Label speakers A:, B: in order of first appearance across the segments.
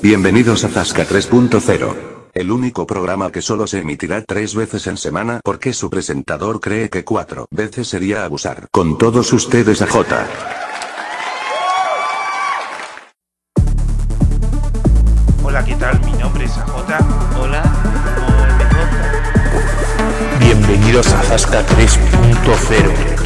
A: Bienvenidos a Zasca 3.0. El único programa que solo se emitirá tres veces en semana porque su presentador cree que cuatro veces sería abusar. Con todos ustedes a J.
B: Hola, ¿qué tal? Mi nombre es AJ.
C: Hola,
D: Bienvenidos a Zasca 3.0.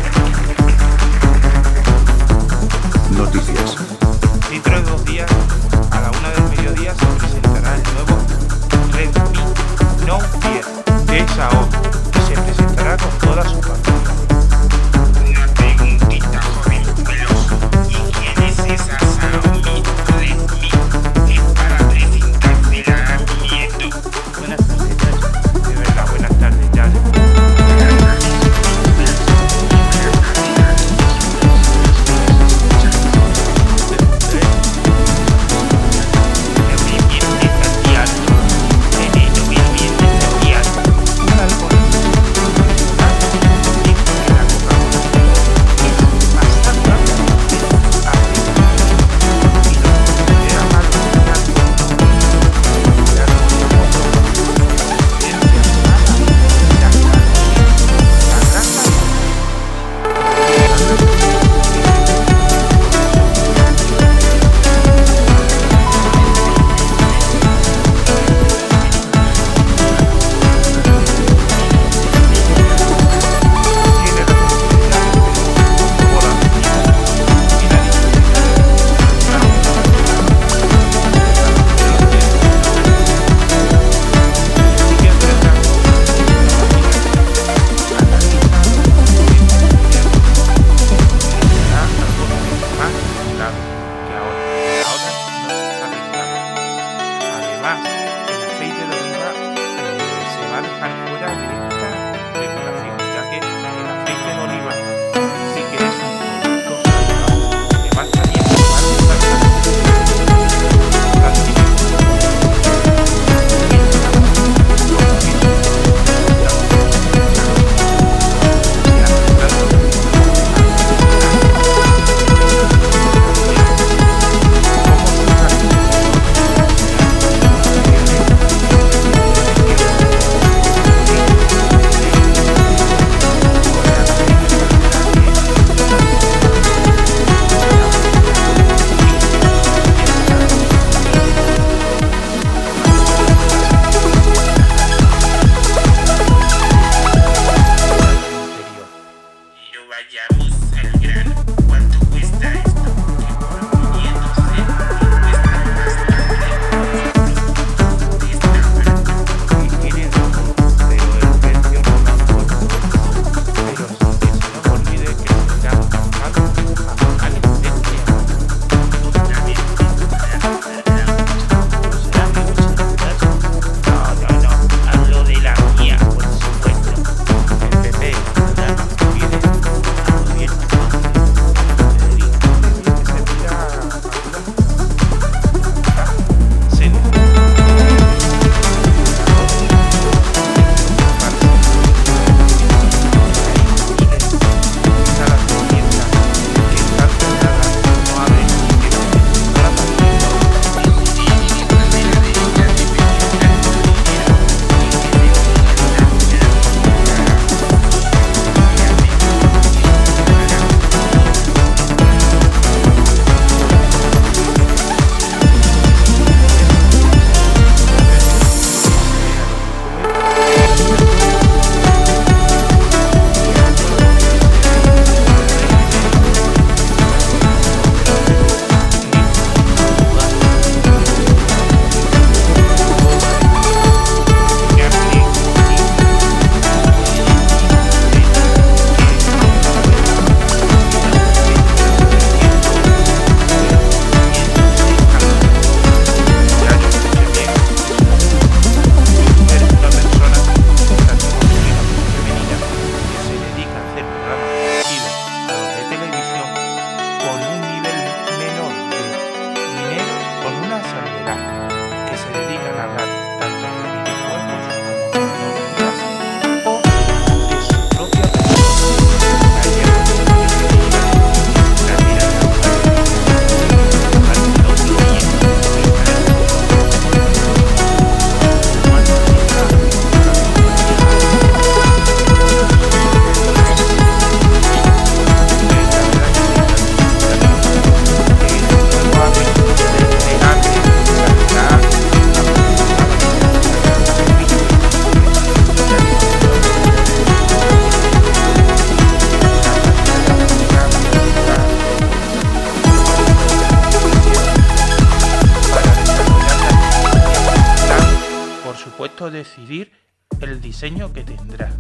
D: decidir el diseño que tendrá.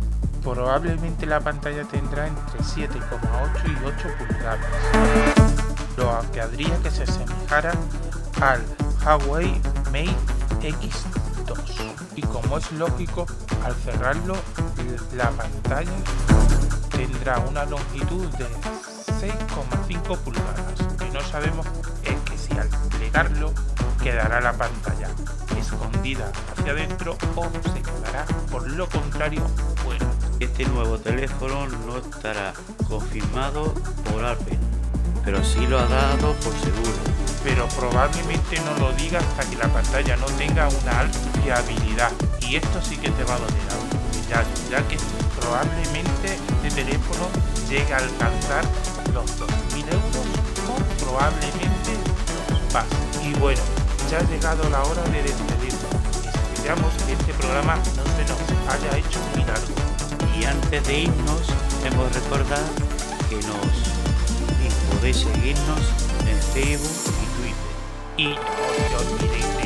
D: Probablemente la pantalla tendrá entre 7,8 y 8 pulgadas, lo que habría que se asemejara al Huawei Mate X2 y como es lógico al cerrarlo la pantalla tendrá una longitud de 6,5 pulgadas y no sabemos que al plegarlo quedará la pantalla escondida hacia adentro o se quedará por lo contrario fuera.
C: Este nuevo teléfono no estará confirmado por Apple, pero sí lo ha dado por seguro.
D: Pero probablemente no lo diga hasta que la pantalla no tenga una alta fiabilidad. Y esto sí que te va a doler algo, ya, ya que probablemente este teléfono llegue a alcanzar los 2.000 euros o probablemente Y bueno, ya ha llegado la hora de despedirnos. Esperamos que este programa no se nos haya hecho muy largo.
C: Y antes de irnos, hemos de recordar que nos y podéis seguirnos en Facebook y Twitter.
D: Y no se olviden